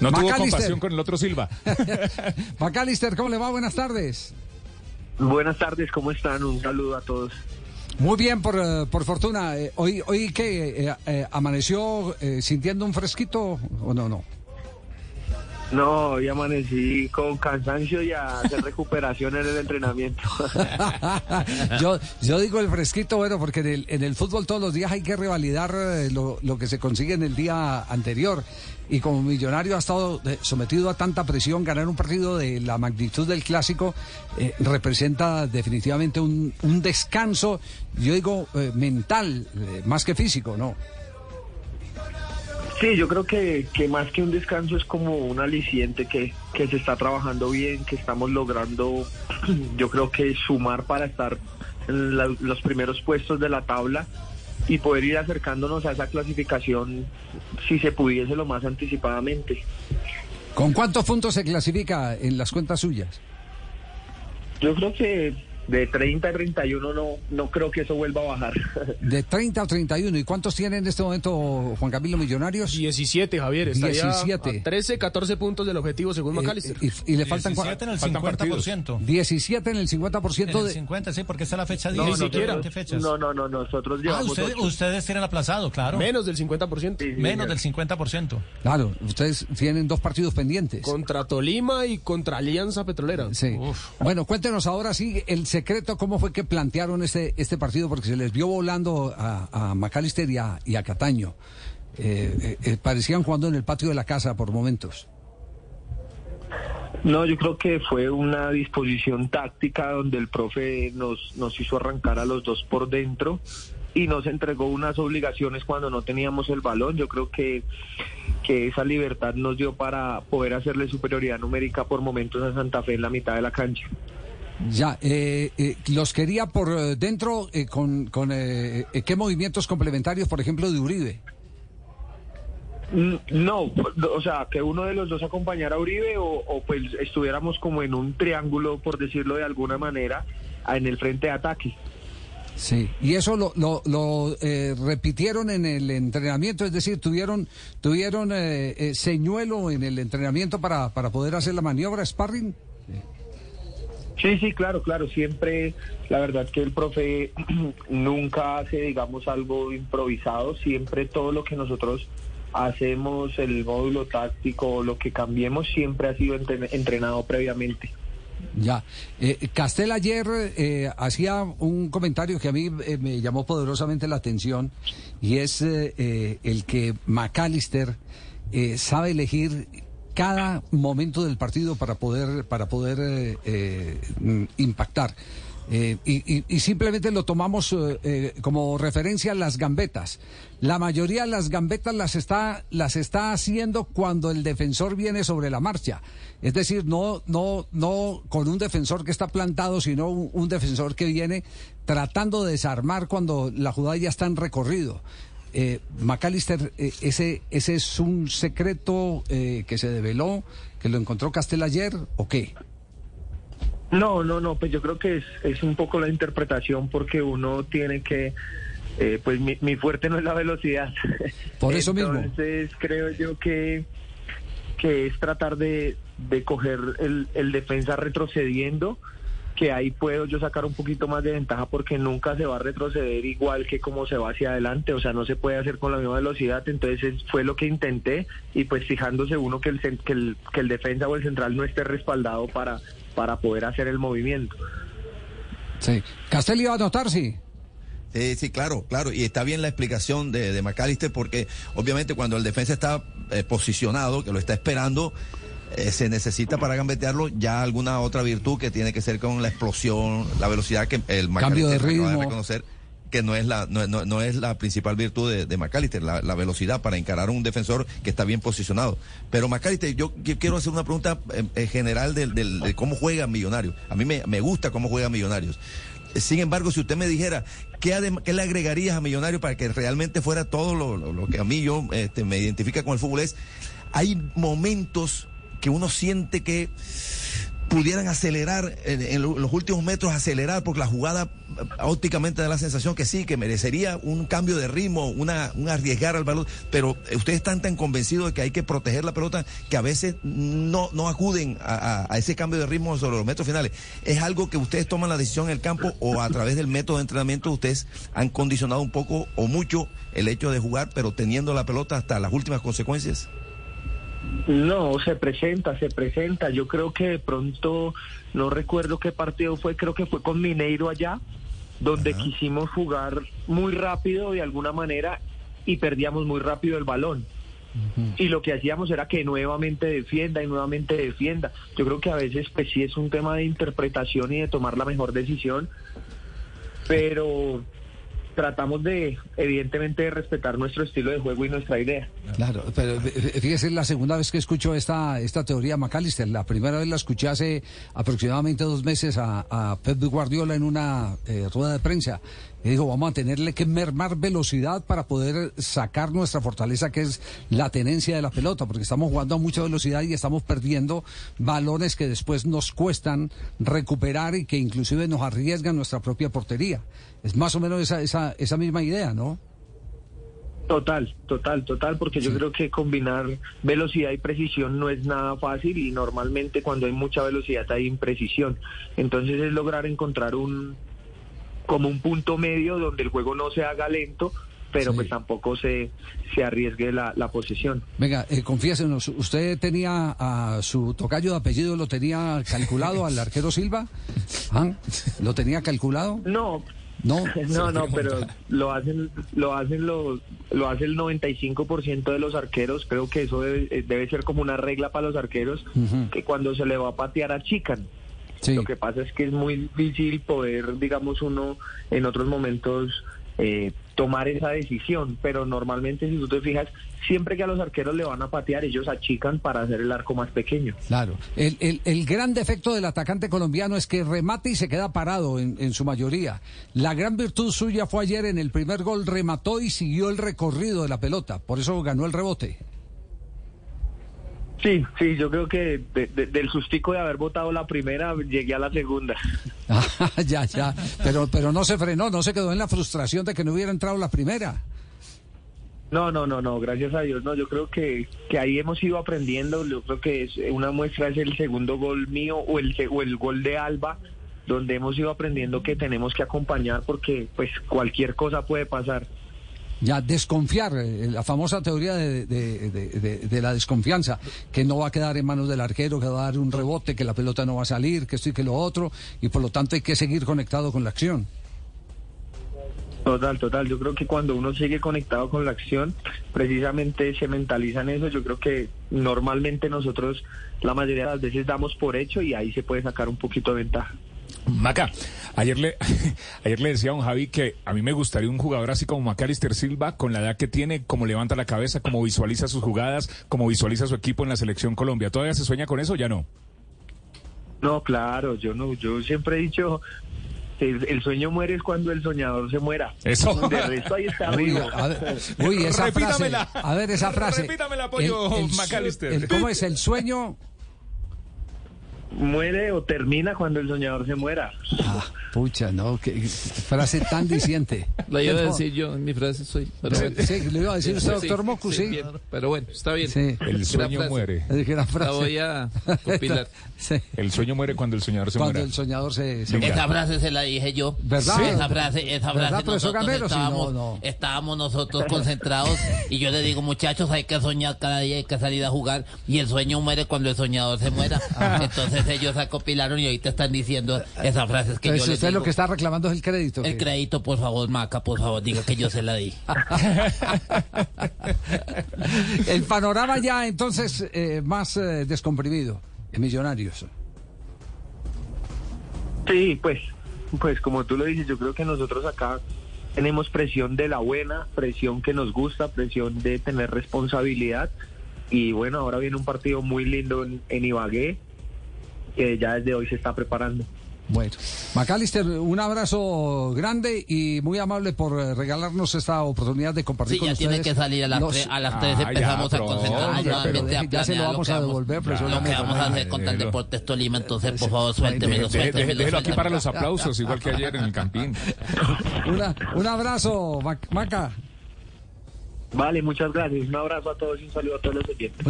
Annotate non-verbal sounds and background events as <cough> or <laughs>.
No tuvo compasión con el otro Silva. <laughs> Macalister, ¿cómo le va? Buenas tardes. Buenas tardes, ¿cómo están? Un saludo a todos. Muy bien, por, eh, por fortuna. Eh, hoy, hoy que amaneció sintiendo un fresquito o no, no. No, hoy amanecí con cansancio y a hacer recuperación en el entrenamiento. <laughs> yo, yo digo el fresquito, bueno, porque en el, en el fútbol todos los días hay que revalidar eh, lo, que se consigue en el día anterior. Y como millonario ha estado eh, sometido a tanta presión, ganar un partido de la magnitud del clásico eh, representa definitivamente un, un descanso, yo digo, mental, más que físico, ¿no? Sí, yo creo que, que, más que un descanso es como un aliciente que, que se está trabajando bien, que estamos logrando, <clears throat> yo creo que sumar para estar en los primeros puestos de la tabla y poder ir acercándonos a esa clasificación si se pudiese lo más anticipadamente. ¿Con cuántos puntos se clasifica en las cuentas suyas? Yo creo que de 30 a 31 no, no creo que eso vuelva a bajar. <laughs> De 30 a 31. ¿Y cuántos tienen en este momento Juan Camilo Millonarios? 17, Javier. Estaría 17. 13, 14 puntos del objetivo según eh, McAllister. y, le faltan 17 en el 50%. 17 en el 50%. En el 50, sí, porque esa es la fecha 10. No, Ni siquiera. ¿Qué fechas? No, no, no, nosotros llevamos... Ah, ustedes, ustedes tienen aplazado, claro. Menos del 50%. Menos del 50%. Claro, ustedes tienen dos partidos pendientes. Contra Tolima y contra Alianza Petrolera. Sí. Bueno, cuéntenos ahora sí el secreto, cómo fue que plantearon este, este partido? Porque se les vio volando a, a a, y a Cataño. Eh, eh, eh, parecían jugando en el patio de la casa por momentos. No, yo creo que fue una disposición táctica donde el profe nos, nos hizo arrancar a los dos por dentro y nos entregó unas obligaciones cuando no teníamos el balón. Yo creo que, que esa libertad nos dio para poder hacerle superioridad numérica por momentos a Santa Fe en la mitad de la cancha. Ya, eh, eh, los quería por eh, dentro con, con qué movimientos complementarios, por ejemplo, de Uribe. Mm, no, o sea, que uno de los dos acompañara a Uribe o, pues estuviéramos como en un triángulo, por decirlo de alguna manera, en el frente de ataque. Sí, y eso lo, lo, lo repitieron en el entrenamiento, es decir, tuvieron tuvieron señuelo en el entrenamiento para, para poder hacer la maniobra, sparring. Sí, sí, claro, claro. Siempre, la verdad que el profe <clears throat> nunca hace, digamos, algo improvisado. Siempre todo lo que nosotros hacemos, el módulo táctico, lo que cambiemos, siempre ha sido entrenado previamente. Ya. Eh, Castel ayer eh, hacía un comentario que a mí eh, me llamó poderosamente la atención y es eh, el que McAllister sabe elegir cada momento del partido para poder, para poder eh, eh, impactar. Eh, y, simplemente lo tomamos como referencia las gambetas. La mayoría de las gambetas las está, las está haciendo cuando el defensor viene sobre la marcha. Es decir, no, no, no con un defensor que está plantado, sino un defensor que viene tratando de desarmar cuando la jugada ya está en recorrido. Eh, McAllister, eh, ese, ¿ese es un secreto eh, que se develó, que lo encontró Castel ayer o qué? No, no, no, pues yo creo que es, es un poco la interpretación porque uno tiene que, eh, pues mi, mi, fuerte no es la velocidad. Por eso mismo. Entonces creo yo que, que es tratar de, de coger el, el defensa retrocediendo que ahí puedo yo sacar un poquito más de ventaja porque nunca se va a retroceder igual que como se va hacia adelante, o sea, no se puede hacer con la misma velocidad, entonces fue lo que intenté y pues fijándose uno que el, que el, que el defensa o el central no esté respaldado para, para poder hacer el movimiento. Sí. Castelli iba a anotar, sí. Sí, sí, claro, claro. Y está bien la explicación de, de McAllister porque obviamente cuando el defensa está eh, posicionado, que lo está esperando, eh, se necesita para gambetearlo ya alguna otra virtud que tiene que ser con la explosión, la velocidad que el Cambio de ritmo. de reconocer que no es la no, no, es la principal virtud de, de McAllister, la, la, velocidad para encarar a un defensor que está bien posicionado. Pero McAllister, yo quiero hacer una pregunta eh, en general de cómo juega Millonarios. A mí me, me gusta cómo juega Millonarios. Sin embargo, si usted me dijera, ¿qué, ¿qué, le agregarías a Millonarios para que realmente fuera todo lo, lo, lo que a mí yo este, me identifica con el fútbol? Es, hay momentos que uno siente que pudieran acelerar en, los últimos metros, acelerar, porque la jugada ópticamente da la sensación que sí, que merecería un cambio de ritmo, una, un arriesgar al balón, pero ustedes están tan convencidos de que hay que proteger la pelota que a veces no, no acuden a, a ese cambio de ritmo sobre los metros finales. ¿Es algo que ustedes toman la decisión en el campo o a través del método de entrenamiento ustedes han condicionado un poco o mucho el hecho de jugar, pero teniendo la pelota hasta las últimas consecuencias? No, se presenta, se presenta. Yo creo que de pronto, no recuerdo qué partido fue, creo que fue con Mineiro allá, donde quisimos jugar muy rápido de alguna manera y perdíamos muy rápido el balón. Y lo que hacíamos era que nuevamente defienda y nuevamente defienda. Yo creo que a veces pues sí es un tema de interpretación y de tomar la mejor decisión, pero tratamos de, evidentemente, de respetar nuestro estilo de juego y nuestra idea. Claro, pero fíjese, es la segunda vez que escucho esta, esta teoría McAllister. La primera vez la escuché hace aproximadamente dos meses a, a Pep Guardiola en una eh, rueda de prensa. Y dijo, vamos a tenerle que mermar velocidad para poder sacar nuestra fortaleza, que es la tenencia de la pelota, porque estamos jugando a mucha velocidad y estamos perdiendo balones que después nos cuestan recuperar y que inclusive nos arriesgan nuestra propia portería. Es más o menos esa, esa, esa misma idea, ¿no? Total, total, total, porque yo creo que combinar velocidad y precisión no es nada fácil y normalmente cuando hay mucha velocidad hay imprecisión. Entonces es lograr encontrar un como un punto medio donde el juego no se haga lento, pero pues tampoco se, se arriesgue la, la posesión. Venga, eh, confiésenos, ¿usted tenía a su tocayo de apellido, lo tenía calculado al arquero Silva? ¿Ah? ¿Lo tenía calculado? No, no, <laughs> no, no, pero lo hacen, lo hacen los, lo hace el 95% de los arqueros. Creo que eso debe, eh, debe, ser como una regla para los arqueros, que cuando se le va a patear achican. Lo que pasa es que es muy difícil poder, digamos, uno en otros momentos eh, tomar esa decisión, pero normalmente si tú te fijas, siempre que a los arqueros le van a patear, ellos achican para hacer el arco más pequeño. Claro, el, el, el gran defecto del atacante colombiano es que remate y se queda parado en, en, su mayoría. La gran virtud suya fue ayer en el primer gol, remató y siguió el recorrido de la pelota, por eso ganó el rebote. Sí, sí, yo creo que de, de, del sustico de haber votado la primera, llegué a la segunda. <laughs> Ah, ya, ya, pero, pero no se frenó, no se quedó en la frustración de que no hubiera entrado la primera. No, no, no, no, gracias a Dios, no, yo creo que, que ahí hemos ido aprendiendo, yo creo que es una muestra es el segundo gol mío o el, o el gol de Alba, donde hemos ido aprendiendo que tenemos que acompañar porque pues cualquier cosa puede pasar ya desconfiar, eh, la famosa teoría de, de, de, de, la desconfianza, que no va a quedar en manos del arquero, que va a dar un rebote, que la pelota no va a salir, que esto y que lo otro, y por lo tanto hay que seguir conectado con la acción. Total, total. Yo creo que cuando uno sigue conectado con la acción, precisamente se mentaliza en eso. Yo creo que normalmente nosotros la mayoría de las veces damos por hecho y ahí se puede sacar un poquito de ventaja. Maca, ayer le, <laughs> ayer le decía a un Javi que a mí me gustaría un jugador así como Macalister Silva, con la edad que tiene, como levanta la cabeza, como visualiza sus jugadas, como visualiza su equipo en la selección Colombia. ¿Todavía se sueña con eso o ya no? No, claro, yo no, yo siempre he dicho, el, el, sueño muere es cuando el soñador se muera. Eso. De resto ahí está <laughs> uy, vivo. A ver, uy, esa Repítamela. frase. A ver, esa frase. Repítamela, apoyo, el, el, Macalister. el, ¿Cómo es? El sueño muere o termina cuando el soñador se muera. Ah, pucha, no, qué frase tan diciente. La iba a decir yo en mi frase, soy. Pero bueno. Sí, le iba a decir usted, doctor sí, Mocu, sí. Bien, pero bueno, está bien. Sí. El sueño muere. La, la voy a compilar. <laughs> Sí. El sueño muere cuando el soñador se cuando muera. el soñador se, se Esa frase se la dije yo. ¿Verdad? Sí. Esa frase, esa frase ¿Verdad, profesor nosotros Gamero? Estábamos, no, no. estábamos nosotros concentrados y yo le digo, muchachos, hay que soñar cada día, hay que salir a jugar y el sueño muere cuando el soñador se muera. Entonces ellos acopilaron y ahorita están diciendo esas frases que Entonces yo les usted digo. lo que está reclamando es el crédito. El que- crédito, por favor, Maca, por favor, diga que yo se la di. <laughs> el panorama ya entonces eh, más eh, descomprimido en Millonarios. Sí, pues, pues como tú lo dices, yo creo que nosotros acá tenemos presión de la buena, presión que nos gusta, presión de tener responsabilidad. Y bueno, ahora viene un partido muy lindo en, en Ibagué, que ya desde hoy se está preparando. Bueno, Macalister, un abrazo grande y muy amable por eh, regalarnos esta oportunidad de compartir Sí, con ya ustedes. tiene que salir a las, los- tres, a las tres Ah, empezamos ya, a concentrarnos nuevamente a ya se lo vamos que a devolver, lo profesor que vamos a hacer el Déjelo. Deportes Tolima, entonces por favor deje- suéltemelo. déjelo aquí para los aplausos, igual que ayer en el Campín. <laughs> Una- un abrazo, Mac- Maca. Vale, muchas gracias. Un abrazo a todos y un saludo a todos los oyentes.